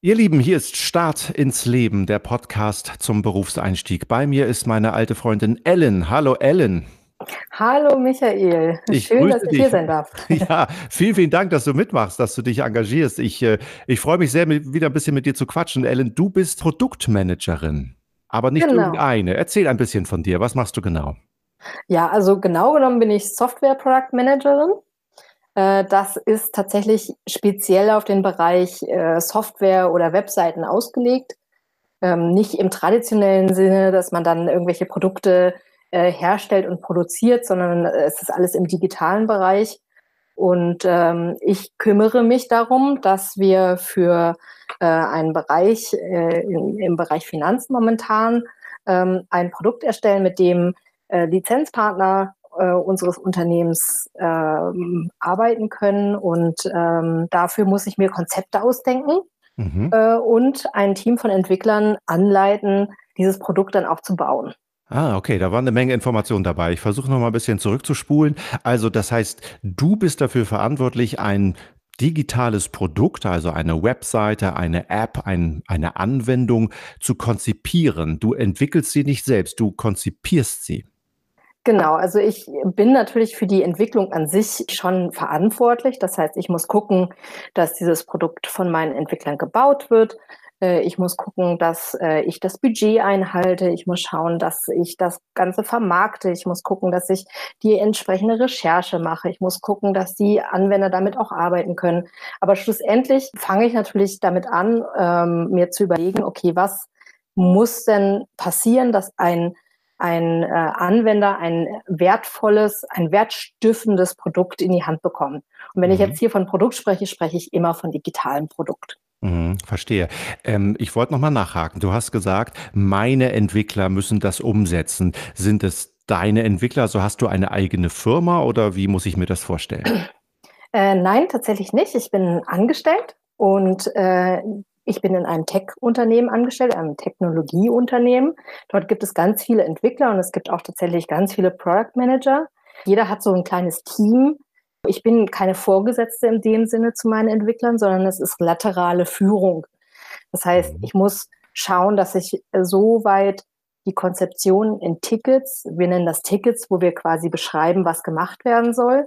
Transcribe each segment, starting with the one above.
Ihr Lieben, hier ist Start ins Leben, der Podcast zum Berufseinstieg. Bei mir ist meine alte Freundin Ellen. Hallo Ellen. Hallo Michael, Ich schön, dass ich dich. hier sein darf. Ja, vielen, vielen Dank, dass du mitmachst, dass du dich engagierst. Ich, äh, ich freue mich sehr, mit, wieder ein bisschen mit dir zu quatschen. Ellen, du bist Produktmanagerin, aber nicht Genau. irgendeine. Erzähl ein bisschen von dir. Was machst du genau? Ja, also genau genommen bin ich Software Product Managerin. Äh, Das ist tatsächlich speziell auf den Bereich äh, Software oder Webseiten ausgelegt. Ähm, Nicht im traditionellen Sinne, dass man dann irgendwelche Produkte äh, herstellt und produziert, sondern äh, es ist alles im digitalen Bereich. Und ähm, ich kümmere mich darum, dass wir für äh, einen Bereich, äh, im, im Bereich Finanzen momentan, ähm, ein Produkt erstellen, mit dem äh, Lizenzpartner äh, unseres Unternehmens ähm, arbeiten können. Und ähm, dafür muss ich mir Konzepte ausdenken Mhm. äh, und ein Team von Entwicklern anleiten, dieses Produkt dann auch zu bauen. Ah, okay, da war eine Menge Informationen dabei. Ich versuche noch mal ein bisschen zurückzuspulen. Also, das heißt, du bist dafür verantwortlich, ein digitales Produkt, also eine Webseite, eine App, ein, eine Anwendung zu konzipieren. Du entwickelst sie nicht selbst, du konzipierst sie. Genau, also ich bin natürlich für die Entwicklung an sich schon verantwortlich. Das heißt, ich muss gucken, dass dieses Produkt von meinen Entwicklern gebaut wird. Äh, Ich muss gucken, dass äh, ich das Budget einhalte. Ich muss schauen, dass ich das Ganze vermarkte. Ich muss gucken, dass ich die entsprechende Recherche mache. Ich muss gucken, dass die Anwender damit auch arbeiten können. Aber schlussendlich fange ich natürlich damit an, ähm, mir zu überlegen, okay, was muss denn passieren, dass ein ein äh, Anwender ein wertvolles, ein wertstiftendes Produkt in die Hand bekommt. Und wenn ich Mhm. jetzt hier von Produkt spreche, spreche ich immer von digitalem Produkt. Mhm, verstehe. Ähm, ich wollte noch mal nachhaken. Du hast gesagt, meine Entwickler müssen das umsetzen. Sind es deine Entwickler? Also hast du eine eigene Firma oder wie muss ich mir das vorstellen? Äh, nein, tatsächlich nicht. Ich bin angestellt und äh, ich bin in einem Tech-Unternehmen angestellt, einem Technologieunternehmen. Dort gibt es ganz viele Entwickler und es gibt auch tatsächlich ganz viele Product Manager. Jeder hat so ein kleines Team. Ich bin keine Vorgesetzte in dem Sinne zu meinen Entwicklern, sondern es ist laterale Führung. Das heißt, Mhm. ich muss schauen, dass ich äh, so weit die Konzeption in Tickets, wir nennen das Tickets, wo wir quasi beschreiben, was gemacht werden soll.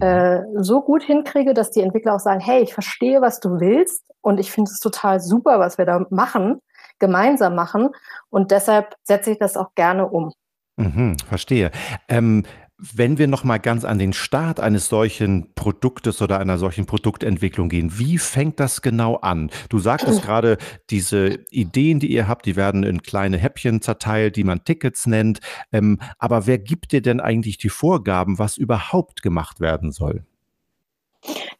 Äh, so gut hinkriege, dass die Entwickler auch sagen, hey, ich verstehe, was du willst und ich finde es total super, was wir da machen, gemeinsam machen und deshalb setze ich das auch gerne um. Mhm, verstehe. Ähm, wenn wir noch mal ganz an den Start eines solchen Produktes oder einer solchen Produktentwicklung gehen, wie fängt das genau an? Du sagtest gerade, diese Ideen, die ihr habt, die werden in kleine Häppchen zerteilt, die man Tickets nennt. Ähm, aber wer gibt dir denn eigentlich die Vorgaben, was überhaupt gemacht werden soll?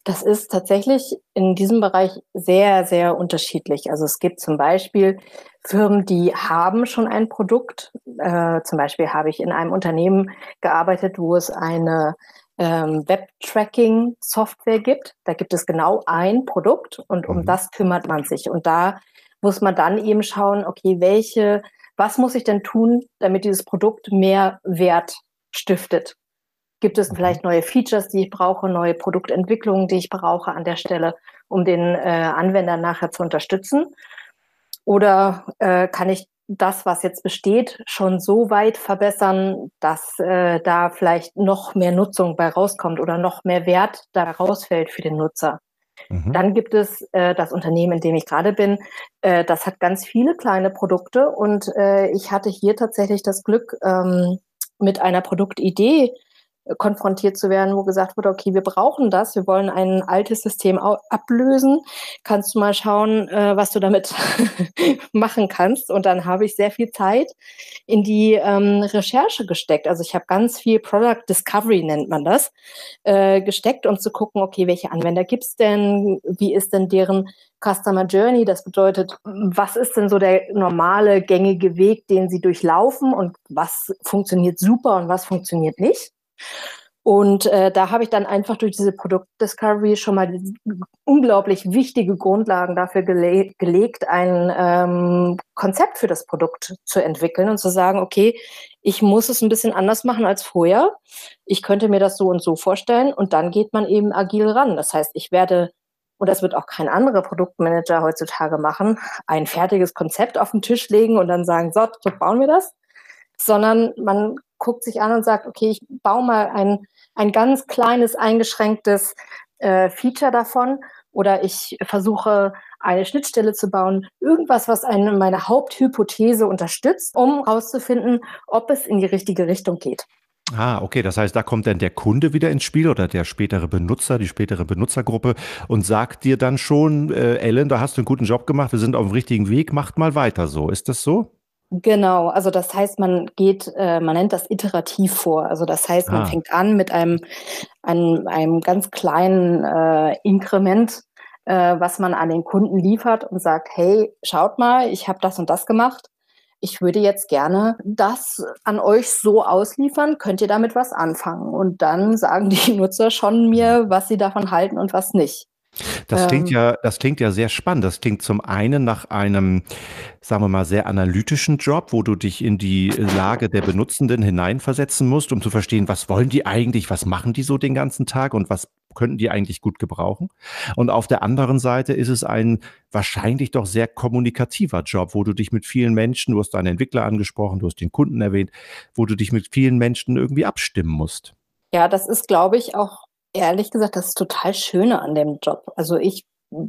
Das ist tatsächlich in diesem Bereich sehr, sehr unterschiedlich. Also es gibt zum Beispiel Firmen, die haben schon ein Produkt. Äh, zum Beispiel habe ich in einem Unternehmen gearbeitet, wo es eine ähm, Web-Tracking-Software gibt. Da gibt es genau ein Produkt und um Mhm. das kümmert man sich. Und da muss man dann eben schauen, okay, welche, was muss ich denn tun, damit dieses Produkt mehr Wert stiftet? Gibt es Mhm. vielleicht neue Features, die ich brauche, neue Produktentwicklungen, die ich brauche an der Stelle, um den äh, Anwender nachher zu unterstützen? Oder äh, kann ich das, was jetzt besteht, schon so weit verbessern, dass äh, da vielleicht noch mehr Nutzung bei rauskommt oder noch mehr Wert da rausfällt für den Nutzer? Mhm. Dann gibt es äh, das Unternehmen, in dem ich gerade bin. Äh, das hat ganz viele kleine Produkte und äh, ich hatte hier tatsächlich das Glück, ähm, mit einer Produktidee konfrontiert zu werden, wo gesagt wurde, okay, wir brauchen das, wir wollen ein altes System ablösen. Kannst du mal schauen, äh, was du damit machen kannst? Und dann habe ich sehr viel Zeit in die ähm, Recherche gesteckt. Also ich habe ganz viel Product Discovery, nennt man das, äh, gesteckt, um zu gucken, okay, welche Anwender gibt's denn? Wie ist denn deren Customer Journey? Das bedeutet, was ist denn so der normale, gängige Weg, den sie durchlaufen und was funktioniert super und was funktioniert nicht? Und äh, da habe ich dann einfach durch diese Produktdiscovery schon mal unglaublich wichtige Grundlagen dafür gele gelegt, ein ähm, Konzept für das Produkt zu entwickeln und zu sagen, okay, ich muss es ein bisschen anders machen als vorher. Ich könnte mir das so und so vorstellen und dann geht man eben agil ran. Das heißt, ich werde und das wird auch kein anderer Produktmanager heutzutage machen, ein fertiges Konzept auf den Tisch legen und dann sagen, so, so bauen wir das, sondern man guckt sich an und sagt, okay, ich baue mal ein, ein ganz kleines, eingeschränktes äh, Feature davon oder ich versuche eine Schnittstelle zu bauen, irgendwas, was eine, meine Haupthypothese unterstützt, um herauszufinden, ob es in die richtige Richtung geht. Ah, okay. Das heißt, da kommt dann der Kunde wieder ins Spiel oder der spätere Benutzer, die spätere Benutzergruppe und sagt dir dann schon, äh, Ellen, da hast du einen guten Job gemacht, wir sind auf dem richtigen Weg, macht mal weiter so. Ist das so? Genau, also das heißt, man geht, äh, man nennt das iterativ vor. Also das heißt, man ah. fängt an mit einem, einem, einem ganz kleinen äh, Inkrement, äh, was man an den Kunden liefert und sagt, hey, schaut mal, ich habe das und das gemacht ich würde jetzt gerne das an euch so ausliefern, könnt ihr damit was anfangen? Und dann sagen die Nutzer schon mir, was sie davon halten und was nicht. Das klingt ähm, ja, das klingt ja sehr spannend. Das klingt zum einen nach einem, sagen wir mal, sehr analytischen Job, wo du dich in die Lage der Benutzenden hineinversetzen musst, um zu verstehen, was wollen die eigentlich, was machen die so den ganzen Tag und was könnten die eigentlich gut gebrauchen. Und auf der anderen Seite ist es ein wahrscheinlich doch sehr kommunikativer Job, wo du dich mit vielen Menschen, du hast deinen Entwickler angesprochen, du hast den Kunden erwähnt, wo du dich mit vielen Menschen irgendwie abstimmen musst. Ja, das ist, glaube ich, auch ehrlich gesagt, das ist total Schöne an dem Job. Also ich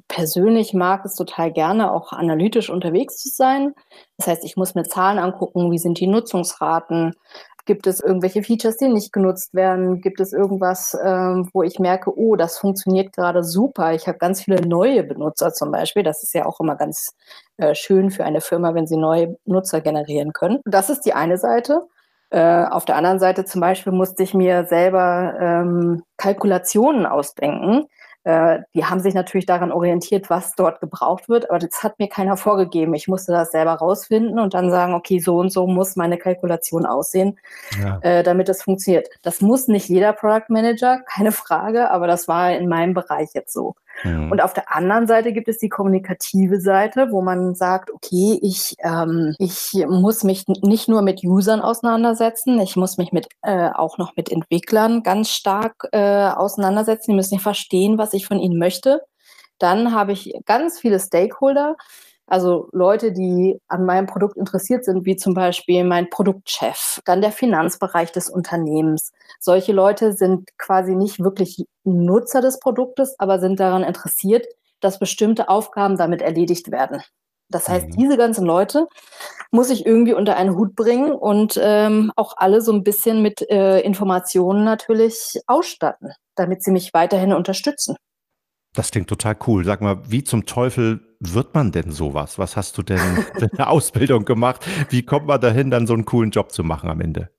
persönlich mag es total gerne, auch analytisch unterwegs zu sein. Das heißt, ich muss mir Zahlen angucken, wie sind die Nutzungsraten, Gibt es irgendwelche Features, die nicht genutzt werden? Gibt es irgendwas, ähm, wo ich merke, oh, das funktioniert gerade super. Ich habe ganz viele neue Benutzer zum Beispiel. Das ist ja auch immer ganz äh, schön für eine Firma, wenn sie neue Nutzer generieren können. Das ist die eine Seite. Äh, auf der anderen Seite zum Beispiel musste ich mir selber ähm, Kalkulationen ausdenken. Äh, die haben sich natürlich daran orientiert, was dort gebraucht wird, aber das hat mir keiner vorgegeben. Ich musste das selber rausfinden und dann sagen, okay, so und so muss meine Kalkulation aussehen, ja. äh, damit das funktioniert. Das muss nicht jeder Product Manager, keine Frage, aber das war in meinem Bereich jetzt so. Mhm. Und auf der anderen Seite gibt es die kommunikative Seite, wo man sagt, okay, ich, ähm, ich muss mich nicht nur mit Usern auseinandersetzen, ich muss mich mit, äh, auch noch mit Entwicklern ganz stark äh, auseinandersetzen. Die müssen verstehen, was ich von ihnen möchte. Dann habe ich ganz viele Stakeholder, also Leute, die an meinem Produkt interessiert sind, wie zum Beispiel mein Produktchef, dann der Finanzbereich des Unternehmens. Solche Leute sind quasi nicht wirklich Nutzer des Produktes, aber sind daran interessiert, dass bestimmte Aufgaben damit erledigt werden. Das heißt, mhm. diese ganzen Leute muss ich irgendwie unter einen Hut bringen und ähm, auch alle so ein bisschen mit äh, Informationen natürlich ausstatten, damit sie mich weiterhin unterstützen. Das klingt total cool. Sag mal, wie zum Teufel wird man denn sowas? Was hast du denn für eine Ausbildung gemacht? Wie kommt man dahin, dann so einen coolen Job zu machen am Ende?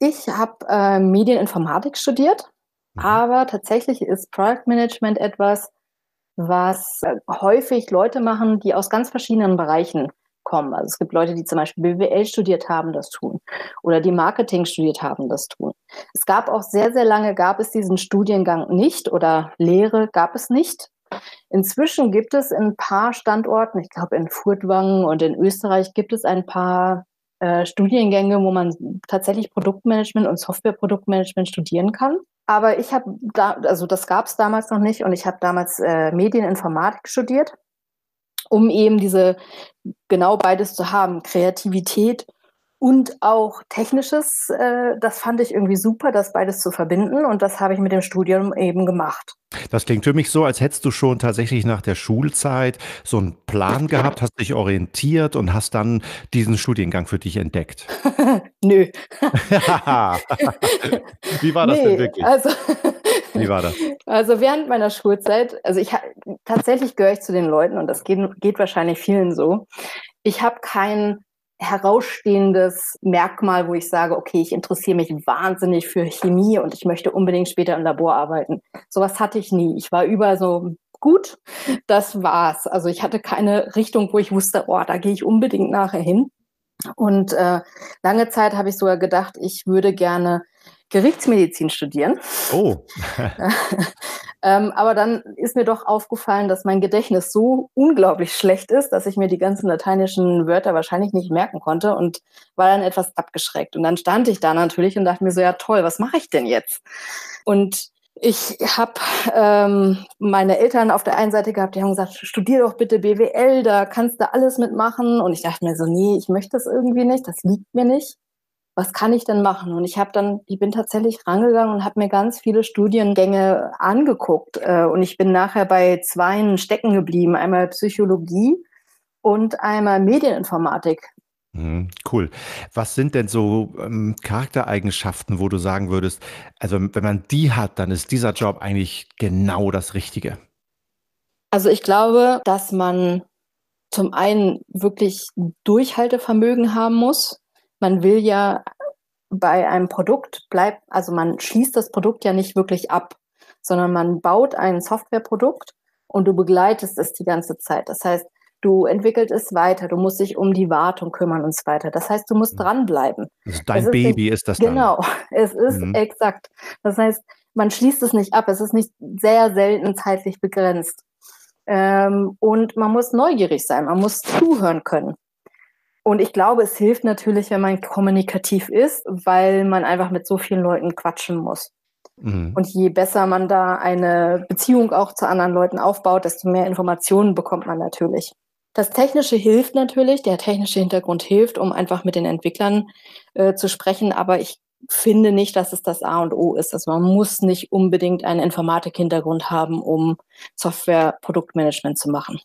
Ich habe äh, Medieninformatik studiert, mhm. aber tatsächlich ist Product Management etwas, was äh, häufig Leute machen, die aus ganz verschiedenen Bereichen kommen. Also es gibt Leute, die zum Beispiel BWL studiert haben, das tun. Oder die Marketing studiert haben, das tun. Es gab auch sehr, sehr lange, gab es diesen Studiengang nicht oder Lehre gab es nicht. Inzwischen gibt es in ein paar Standorten, ich glaube in Furtwangen und in Österreich gibt es ein paar äh, Studiengänge, wo man tatsächlich Produktmanagement und Softwareproduktmanagement studieren kann. Aber ich habe da, also das gab es damals noch nicht und ich habe damals äh, Medieninformatik studiert um eben diese genau beides zu haben, Kreativität und auch Technisches. Äh, das fand ich irgendwie super, das beides zu verbinden und das habe ich mit dem Studium eben gemacht. Das klingt für mich so, als hättest du schon tatsächlich nach der Schulzeit so einen Plan gehabt, hast dich orientiert und hast dann diesen Studiengang für dich entdeckt. Nö. Wie war das nee, denn wirklich? Also wie war das? Also während meiner Schulzeit, also ich tatsächlich gehöre ich zu den Leuten und das geht, geht wahrscheinlich vielen so. Ich habe kein herausstehendes Merkmal, wo ich sage, okay, ich interessiere mich wahnsinnig für Chemie und ich möchte unbedingt später im Labor arbeiten. Sowas hatte ich nie. Ich war überall so gut, das war's. Also ich hatte keine Richtung, wo ich wusste, oh, da gehe ich unbedingt nachher hin. Und äh, lange Zeit habe ich sogar gedacht, ich würde gerne Gerichtsmedizin studieren. Oh. ähm, aber dann ist mir doch aufgefallen, dass mein Gedächtnis so unglaublich schlecht ist, dass ich mir die ganzen lateinischen Wörter wahrscheinlich nicht merken konnte und war dann etwas abgeschreckt. Und dann stand ich da natürlich und dachte mir so, ja toll, was mache ich denn jetzt? Und ich habe ähm, meine Eltern auf der einen Seite gehabt, die haben gesagt, studier doch bitte BWL, da kannst du alles mitmachen. Und ich dachte mir so, nee, ich möchte das irgendwie nicht, das liegt mir nicht. Was kann ich denn machen? Und ich habe dann, ich bin tatsächlich rangegangen und habe mir ganz viele Studiengänge angeguckt. Äh, und ich bin nachher bei zweien stecken geblieben, einmal Psychologie und einmal Medieninformatik. Mhm, cool. Was sind denn so ähm, Charaktereigenschaften, wo du sagen würdest, also wenn man die hat, dann ist dieser Job eigentlich genau das Richtige? Also ich glaube, dass man zum einen wirklich Durchhaltevermögen haben muss. Man will ja bei einem Produkt bleibt, also man schließt das Produkt ja nicht wirklich ab, sondern man baut ein Softwareprodukt und du begleitest es die ganze Zeit. Das heißt, du entwickelst es weiter, du musst dich um die Wartung kümmern und so weiter. Das heißt, du musst mhm. dranbleiben. Also dein ist Baby nicht, ist das dann. Genau, es ist mhm. exakt. Das heißt, man schließt es nicht ab, es ist nicht sehr selten zeitlich begrenzt. Ähm, und man muss neugierig sein, man muss zuhören können. Und ich glaube, es hilft natürlich, wenn man kommunikativ ist, weil man einfach mit so vielen Leuten quatschen muss. Mhm. Und je besser man da eine Beziehung auch zu anderen Leuten aufbaut, desto mehr Informationen bekommt man natürlich. Das Technische hilft natürlich, der technische Hintergrund hilft, um einfach mit den Entwicklern äh, zu sprechen, aber ich finde nicht, dass es das A und O ist. Also man muss nicht unbedingt einen Informatik-Hintergrund haben, um Software-Produktmanagement zu machen.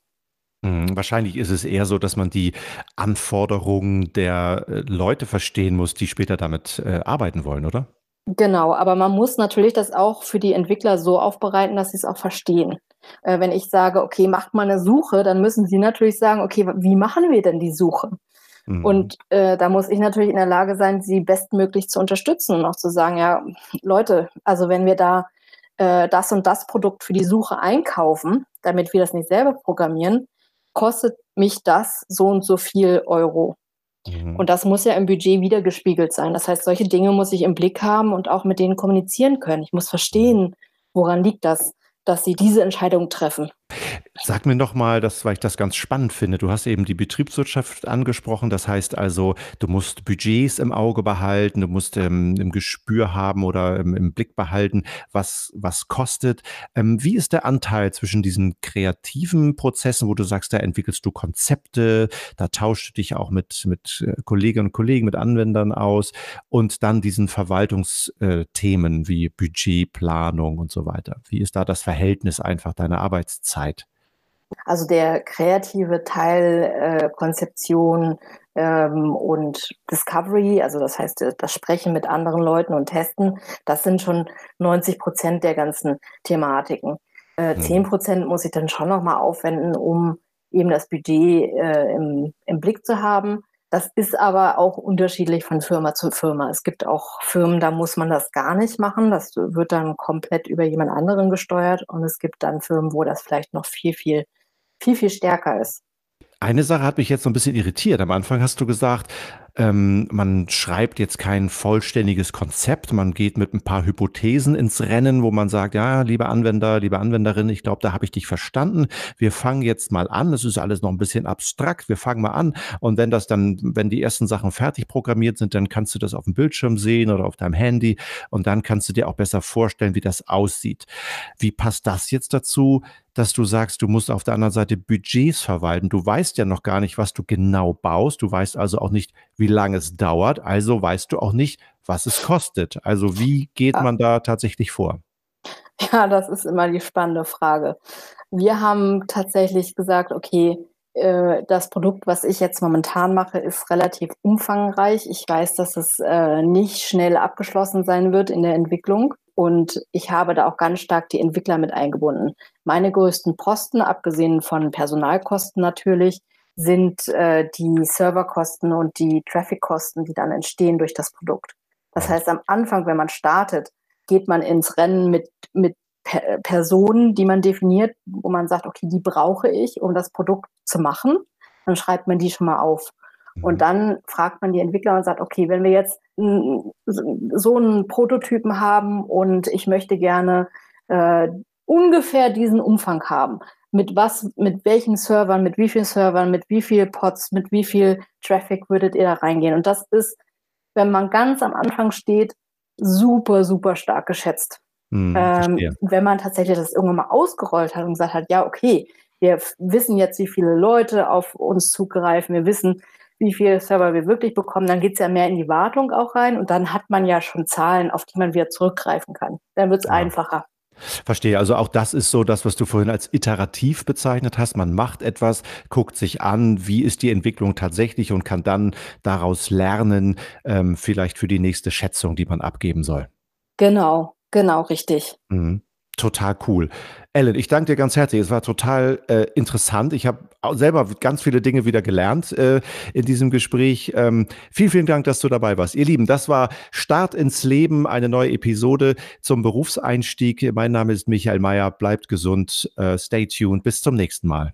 Hm, wahrscheinlich ist es eher so, dass man die Anforderungen der äh, Leute verstehen muss, die später damit äh, arbeiten wollen, oder? Genau, aber man muss natürlich das auch für die Entwickler so aufbereiten, dass sie es auch verstehen. Äh, wenn ich sage, okay, macht mal eine Suche, dann müssen sie natürlich sagen, okay, wie machen wir denn die Suche? Mhm. Und äh, da muss ich natürlich in der Lage sein, sie bestmöglich zu unterstützen und auch zu sagen, ja, Leute, also wenn wir da äh, das und das Produkt für die Suche einkaufen, damit wir das nicht selber programmieren, kostet mich das so und so viel Euro. Mhm. Und das muss ja im Budget wiedergespiegelt sein. Das heißt, solche Dinge muss ich im Blick haben und auch mit denen kommunizieren können. Ich muss verstehen, woran liegt das, dass sie diese Entscheidung treffen. Sag mir noch mal, das, weil ich das ganz spannend finde. Du hast eben die Betriebswirtschaft angesprochen. Das heißt also, du musst Budgets im Auge behalten, du musst ähm, im Gespür haben oder ähm, im Blick behalten, was, was kostet. Ähm, wie ist der Anteil zwischen diesen kreativen Prozessen, wo du sagst, da entwickelst du Konzepte, da tauschst du dich auch mit, mit äh, Kolleginnen und Kollegen, mit Anwendern aus und dann diesen Verwaltungsthemen wie Budgetplanung und so weiter. Wie ist da das Verhältnis einfach deiner Arbeitszeit? Also der kreative Teil äh, Konzeption ähm, und Discovery, also das heißt äh, das Sprechen mit anderen Leuten und Testen, das sind schon 90 Prozent der ganzen Thematiken. Äh, mhm. 10 Prozent muss ich dann schon nochmal aufwenden, um eben das Budget äh, im, im Blick zu haben. Das ist aber auch unterschiedlich von Firma zu Firma. Es gibt auch Firmen, da muss man das gar nicht machen. Das wird dann komplett über jemand anderen gesteuert. Und es gibt dann Firmen, wo das vielleicht noch viel, viel viel, viel stärker ist. Eine Sache hat mich jetzt so ein bisschen irritiert. Am Anfang hast du gesagt, ähm, man schreibt jetzt kein vollständiges Konzept, man geht mit ein paar Hypothesen ins Rennen, wo man sagt, ja, lieber Anwender, liebe Anwenderin, ich glaube, da habe ich dich verstanden. Wir fangen jetzt mal an. Es ist alles noch ein bisschen abstrakt. Wir fangen mal an. Und wenn das dann, wenn die ersten Sachen fertig programmiert sind, dann kannst du das auf dem Bildschirm sehen oder auf deinem Handy und dann kannst du dir auch besser vorstellen, wie das aussieht. Wie passt das jetzt dazu? Dass du sagst, du musst auf der anderen Seite Budgets verwalten. Du weißt ja noch gar nicht, was du genau baust. Du weißt also auch nicht, wie lange es dauert. Also weißt du auch nicht, was es kostet. Also wie geht man da tatsächlich vor? Ja, das ist immer die spannende Frage. Wir haben tatsächlich gesagt, okay, äh, das Produkt, was ich jetzt momentan mache, ist relativ umfangreich. Ich weiß, dass es äh, nicht schnell abgeschlossen sein wird in der Entwicklung. Und ich habe da auch ganz stark die Entwickler mit eingebunden. Meine größten Posten, abgesehen von Personalkosten natürlich, sind äh, die Serverkosten und die Traffickosten, die dann entstehen durch das Produkt. Das heißt, am Anfang, wenn man startet, geht man ins Rennen mit, mit per Personen, die man definiert, wo man sagt, okay, die brauche ich, um das Produkt zu machen. Dann schreibt man die schon mal auf. Und mhm. dann fragt man die Entwickler und sagt, okay, wenn wir jetzt so einen Prototypen haben und ich möchte gerne äh, ungefähr diesen Umfang haben, mit was, mit welchen Servern, mit wie vielen Servern, mit wie viel Pods, mit wie viel Traffic würdet ihr da reingehen? Und das ist, wenn man ganz am Anfang steht, super, super stark geschätzt. Mhm, Ähm, wenn man tatsächlich das irgendwann mal ausgerollt hat und gesagt hat: „Ja, okay, wir wissen jetzt, wie viele Leute auf uns zugreifen. Wir wissen, wie viele Server wir wirklich bekommen“, dann geht's ja mehr in die Wartung auch rein und dann hat man ja schon Zahlen, auf die man wieder zurückgreifen kann. Dann wird's Ja. einfacher. Verstehe. Also, auch das ist so das, was du vorhin als iterativ bezeichnet hast. Man macht etwas, guckt sich an, wie ist die Entwicklung tatsächlich und kann dann daraus lernen, ähm, vielleicht für die nächste Schätzung, die man abgeben soll. Genau, genau, richtig. Mhm. Total cool. Ellen, ich danke dir ganz herzlich. Es war total, äh, interessant. Ich habe selber ganz viele Dinge wieder gelernt, äh, in diesem Gespräch. Ähm, vielen, vielen Dank, dass du dabei warst. Ihr Lieben, das war Start ins Leben, eine neue Episode zum Berufseinstieg. Mein Name ist Michael Mayer. Bleibt gesund, äh, stay tuned. Bis zum nächsten Mal.